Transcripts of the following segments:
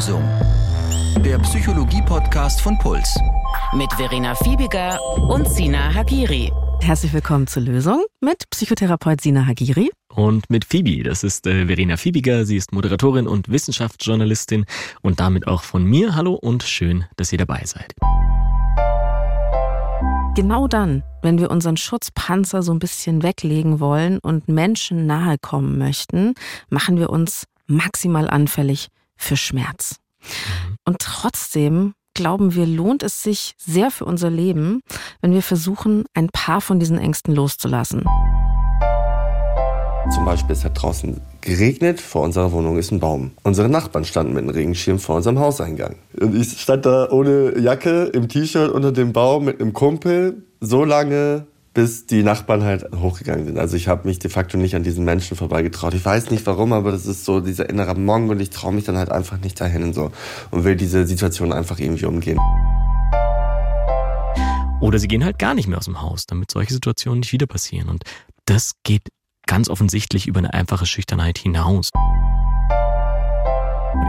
Lösung. Der Psychologie-Podcast von Puls. Mit Verena Fiebiger und Sina Hagiri. Herzlich willkommen zur Lösung mit Psychotherapeut Sina Hagiri. Und mit Phoebe, das ist äh, Verena Fiebiger, sie ist Moderatorin und Wissenschaftsjournalistin und damit auch von mir. Hallo und schön, dass ihr dabei seid. Genau dann, wenn wir unseren Schutzpanzer so ein bisschen weglegen wollen und Menschen nahe kommen möchten, machen wir uns maximal anfällig für Schmerz. Und trotzdem glauben wir, lohnt es sich sehr für unser Leben, wenn wir versuchen, ein paar von diesen Ängsten loszulassen. Zum Beispiel, es hat draußen geregnet, vor unserer Wohnung ist ein Baum. Unsere Nachbarn standen mit einem Regenschirm vor unserem Hauseingang. Und ich stand da ohne Jacke, im T-Shirt unter dem Baum mit einem Kumpel, so lange, bis die Nachbarn halt hochgegangen sind. Also ich habe mich de facto nicht an diesen Menschen vorbeigetraut. Ich weiß nicht warum, aber das ist so dieser innere Monk und ich traue mich dann halt einfach nicht dahin und so und will diese Situation einfach irgendwie umgehen. Oder sie gehen halt gar nicht mehr aus dem Haus, damit solche Situationen nicht wieder passieren. Und das geht ganz offensichtlich über eine einfache Schüchternheit hinaus.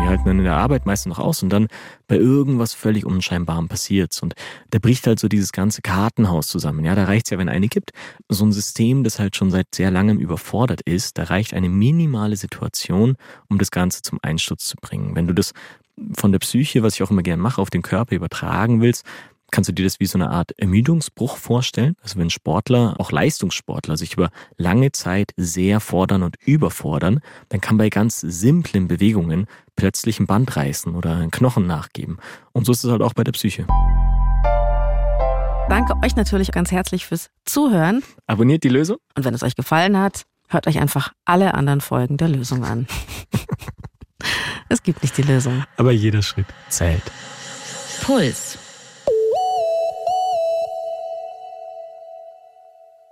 Die halten dann in der Arbeit meistens noch aus und dann bei irgendwas völlig Unscheinbarem passiert's. Und da bricht halt so dieses ganze Kartenhaus zusammen. Ja, da reicht's ja, wenn eine gibt. So ein System, das halt schon seit sehr langem überfordert ist, da reicht eine minimale Situation, um das Ganze zum Einsturz zu bringen. Wenn du das von der Psyche, was ich auch immer gerne mache, auf den Körper übertragen willst, Kannst du dir das wie so eine Art Ermüdungsbruch vorstellen? Also wenn Sportler, auch Leistungssportler, sich über lange Zeit sehr fordern und überfordern, dann kann bei ganz simplen Bewegungen plötzlich ein Band reißen oder ein Knochen nachgeben. Und so ist es halt auch bei der Psyche. Danke euch natürlich ganz herzlich fürs Zuhören. Abonniert die Lösung. Und wenn es euch gefallen hat, hört euch einfach alle anderen Folgen der Lösung an. es gibt nicht die Lösung. Aber jeder Schritt zählt. Puls.